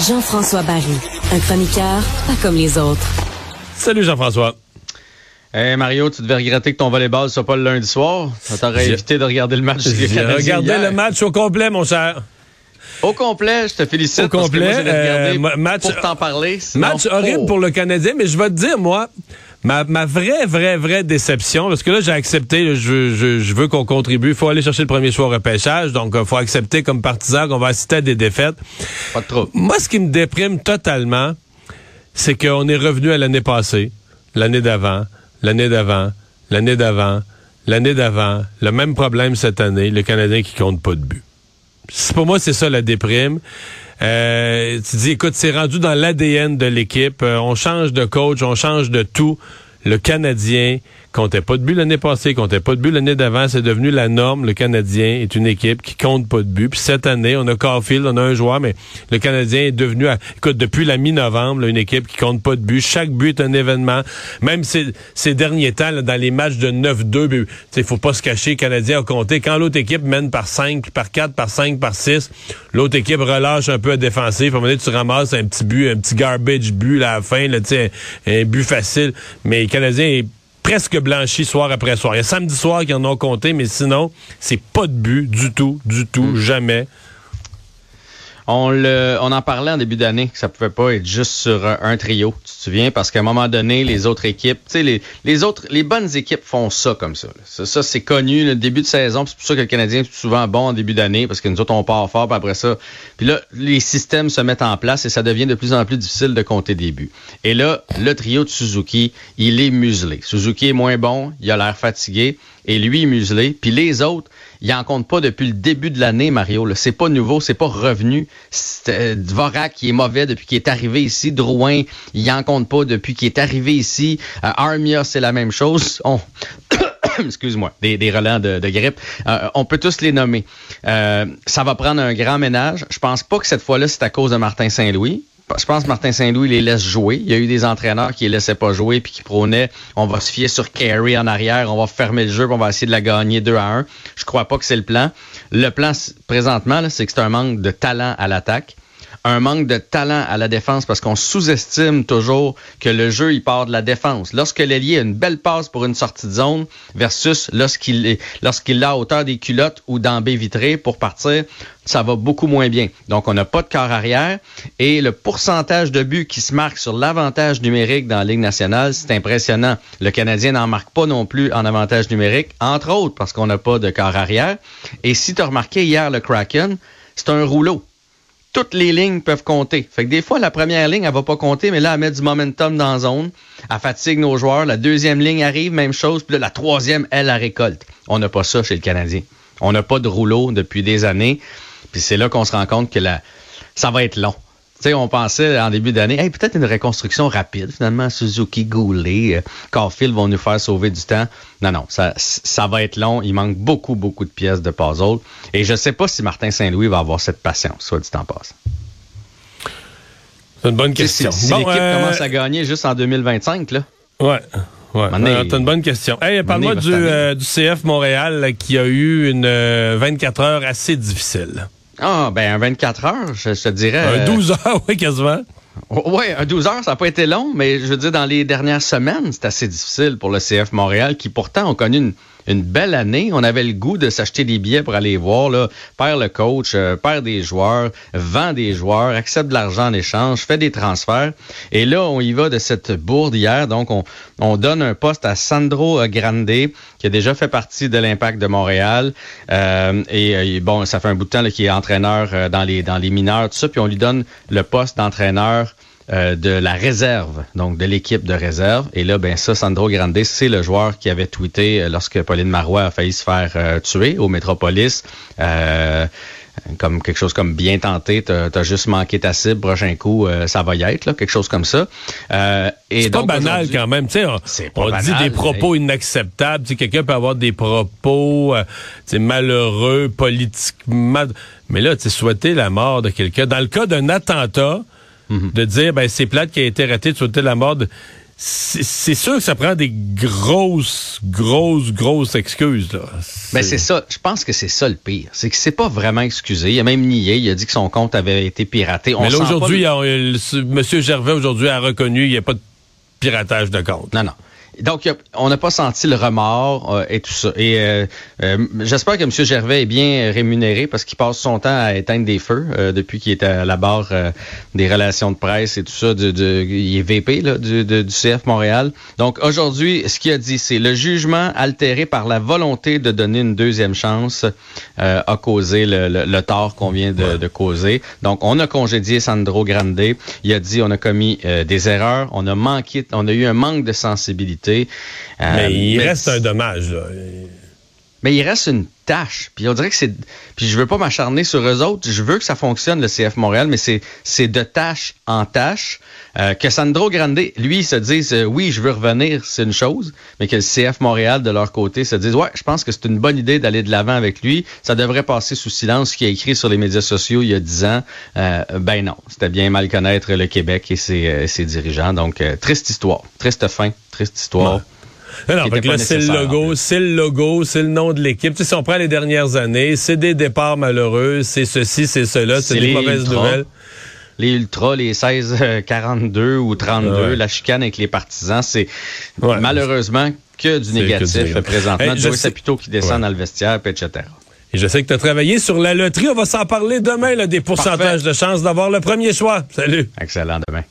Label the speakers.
Speaker 1: Jean-François Barry, un chroniqueur pas comme les autres.
Speaker 2: Salut Jean-François.
Speaker 3: Hey Mario, tu devais regretter que ton volleyball soit pas le lundi soir. Ça t'aurait évité de regarder le match
Speaker 2: J'ai regardé le match au complet, mon cher.
Speaker 3: Au complet, je te félicite.
Speaker 2: Au complet, euh, match,
Speaker 3: pour t'en parler.
Speaker 2: match horrible pour le Canadien, mais je vais te dire, moi, ma, ma vraie, vraie, vraie déception, parce que là, j'ai accepté, je, je, je, veux qu'on contribue. Il faut aller chercher le premier choix au repêchage, donc il euh, faut accepter comme partisan qu'on va assister à des défaites.
Speaker 3: Pas trop.
Speaker 2: Moi, ce qui me déprime totalement, c'est qu'on est revenu à l'année passée, l'année d'avant, l'année d'avant, l'année d'avant, l'année d'avant, le même problème cette année, le Canadien qui compte pas de but. Pour moi, c'est ça la déprime. Euh, tu dis, écoute, c'est rendu dans l'ADN de l'équipe. Euh, on change de coach, on change de tout. Le Canadien comptait pas de but l'année passée, comptait pas de but l'année d'avant. C'est devenu la norme. Le Canadien est une équipe qui compte pas de but. Puis cette année, on a Caulfield, on a un joueur, mais le Canadien est devenu, écoute, depuis la mi-novembre, une équipe qui compte pas de but. Chaque but est un événement. Même ces, ces derniers temps, dans les matchs de 9-2, il faut pas se cacher, le Canadien a compté. Quand l'autre équipe mène par 5, par 4, par 5, par 6, l'autre équipe relâche un peu à défensif. À un moment donné, tu ramasses un petit but, un petit garbage but à la fin, là, un but facile. Mais Canadien est presque blanchi soir après soir. Il y a samedi soir qui en ont compté, mais sinon, c'est pas de but du tout, du tout, mm. jamais.
Speaker 3: On, en parlait en début d'année que ça pouvait pas être juste sur un, trio, tu te souviens, parce qu'à un moment donné, les autres équipes, tu sais, les, les autres, les bonnes équipes font ça comme ça. Ça, c'est connu, le début de saison, c'est pour ça que le Canadien est souvent bon en début d'année, parce que nous autres, on part fort, puis après ça, puis là, les systèmes se mettent en place et ça devient de plus en plus difficile de compter des buts. Et là, le trio de Suzuki, il est muselé. Suzuki est moins bon, il a l'air fatigué, et lui muselé, puis les autres, il en compte pas depuis le début de l'année, Mario. C'est pas nouveau, c'est pas revenu. Euh, Dvorak, qui est mauvais depuis qu'il est arrivé ici. Drouin, il en compte pas depuis qu'il est arrivé ici. Euh, Armia, c'est la même chose. On... excuse-moi, des, des relents de, grippe. Euh, on peut tous les nommer. ça va prendre un grand ménage. Je pense pas que cette fois-là, c'est à cause de Martin Saint-Louis je pense que Martin Saint-Louis les laisse jouer. Il y a eu des entraîneurs qui les laissaient pas jouer puis qui prônaient on va se fier sur Carey en arrière, on va fermer le jeu, puis on va essayer de la gagner 2 à 1. Je crois pas que c'est le plan. Le plan présentement, c'est que c'est un manque de talent à l'attaque un manque de talent à la défense parce qu'on sous-estime toujours que le jeu, il part de la défense. Lorsque l'ailier a une belle passe pour une sortie de zone versus lorsqu'il est, lorsqu'il l'a à hauteur des culottes ou dans baie vitrée pour partir, ça va beaucoup moins bien. Donc, on n'a pas de corps arrière et le pourcentage de buts qui se marque sur l'avantage numérique dans la Ligue nationale, c'est impressionnant. Le Canadien n'en marque pas non plus en avantage numérique, entre autres parce qu'on n'a pas de corps arrière. Et si tu as remarqué hier le Kraken, c'est un rouleau toutes les lignes peuvent compter. Fait que des fois, la première ligne, elle va pas compter, mais là, elle met du momentum dans la zone. Elle fatigue nos joueurs. La deuxième ligne arrive, même chose. Puis là, la troisième, elle, la récolte. On n'a pas ça chez le Canadien. On n'a pas de rouleau depuis des années. Puis c'est là qu'on se rend compte que la, ça va être long sais, on pensait en début d'année, hey, peut-être une reconstruction rapide. Finalement, Suzuki, Goulet, euh, Caulfield vont nous faire sauver du temps. Non, non, ça, ça va être long. Il manque beaucoup, beaucoup de pièces de puzzle. Et je ne sais pas si Martin Saint-Louis va avoir cette patience, soit du temps passe.
Speaker 2: C'est une bonne question.
Speaker 3: Si, l'équipe euh, commence à gagner juste en 2025, là.
Speaker 2: Ouais. Ouais, c'est une bonne question. Hey, parle-moi du, euh, du, CF Montréal qui a eu une 24 heures assez difficile.
Speaker 3: Ah, ben un 24 heures, je, te dirais.
Speaker 2: Un 12 heures, oui, quasiment.
Speaker 3: Oui, un 12 heures, ça n'a pas été long, mais je veux dire, dans les dernières semaines, c'est assez difficile pour le CF Montréal, qui pourtant ont connu une, belle année. On avait le goût de s'acheter des billets pour aller voir, là, perd le coach, euh, perd des joueurs, vend des joueurs, accepte de l'argent en échange, fait des transferts. Et là, on y va de cette bourde hier. Donc, on, on donne un poste à Sandro Grande, qui a déjà fait partie de l'Impact de Montréal. Euh, et, bon, ça fait un bout de temps qu'il est entraîneur euh, dans les mineurs, tout ça. Puis on lui donne le poste d'entraîneur euh, de la réserve, donc de l'équipe de réserve. Et là, ben ça, Sandro Grande, c'est le joueur qui avait tweeté euh, lorsque Pauline Marois a failli se faire euh, tuer au Métropolis. comme quelque chose comme bien tenté, t'as as juste manqué ta cible, prochain coup, ça va y être, là, quelque chose comme ça.
Speaker 2: c'est pas banal quand même, tu sais, on, dit des propos inacceptables, tu quelqu'un peut avoir des propos malheureux, politiquement, mais là, tu souhaiter la mort de quelqu'un. Dans le cas d'un attentat, Mhm. de dire ben c'est plate qui a été raté de souhaiter la mort c'est sûr que ça prend des grosses, grosses, grosses excuses. Là.
Speaker 3: Ben c'est ça. Je pense que c'est ça le pire. C'est que c'est pas vraiment excusé. Il a même nié. Il a dit que son compte avait été piraté.
Speaker 2: Mais là, aujourd'hui, M. Gervais, aujourd'hui, a reconnu qu'il n'y a pas de piratage de compte.
Speaker 3: Non, non. Donc, on n'a pas senti le remords euh, et tout ça. Et euh, euh, j'espère que M. Gervais est bien rémunéré parce qu'il passe son temps à éteindre des feux depuis qu'il est à la barre des relations de presse et tout ça. De, de il est VP là, du, du CF Montréal. Donc, aujourd'hui, ce qu'il a dit, c'est le jugement altéré par la volonté de donner une deuxième chance a causé le, le, tort qu'on vient de, de, causer. Donc, on a congédié Sandro Grande. Il a dit on a commis des erreurs, on a manqué, on a eu un manque de sensibilité
Speaker 2: euh, mais il reste un dommage.
Speaker 3: Mais il reste une tâche. Puis on dirait que c'est. Puis je veux pas m'acharner sur eux autres. Je veux que ça fonctionne, le CF Montréal, mais c'est de tâche en tâche. Euh, que Sandro Grande, lui, se dise euh, oui, je veux revenir, c'est une chose, mais que le CF Montréal, de leur côté, se dise ouais, je pense que c'est une bonne idée d'aller de l'avant avec lui. Ça devrait passer sous silence ce qu'il a écrit sur les médias sociaux il y a dix ans. ben non, c'était bien mal connaître le Québec et ses, ses dirigeants. Donc, triste histoire, triste fin triste histoire.
Speaker 2: Non, c'est le logo, c'est le logo, c'est le nom de l'équipe. Tu sais, si on prend les dernières années, c'est des départs malheureux, c'est ceci, c'est cela, c'est des mauvaises nouvelles.
Speaker 3: Les ultras, les 16, 42 ou 32, la chicane avec les partisans, c'est malheureusement que du négatif présentement. Hey, sais plutôt qui descend dans le vestiaire, etc.
Speaker 2: Et je sais que tu as travaillé sur la loterie. On va s'en parler demain, là, des pourcentages de chances d'avoir le premier choix. Salut.
Speaker 3: Excellent, demain.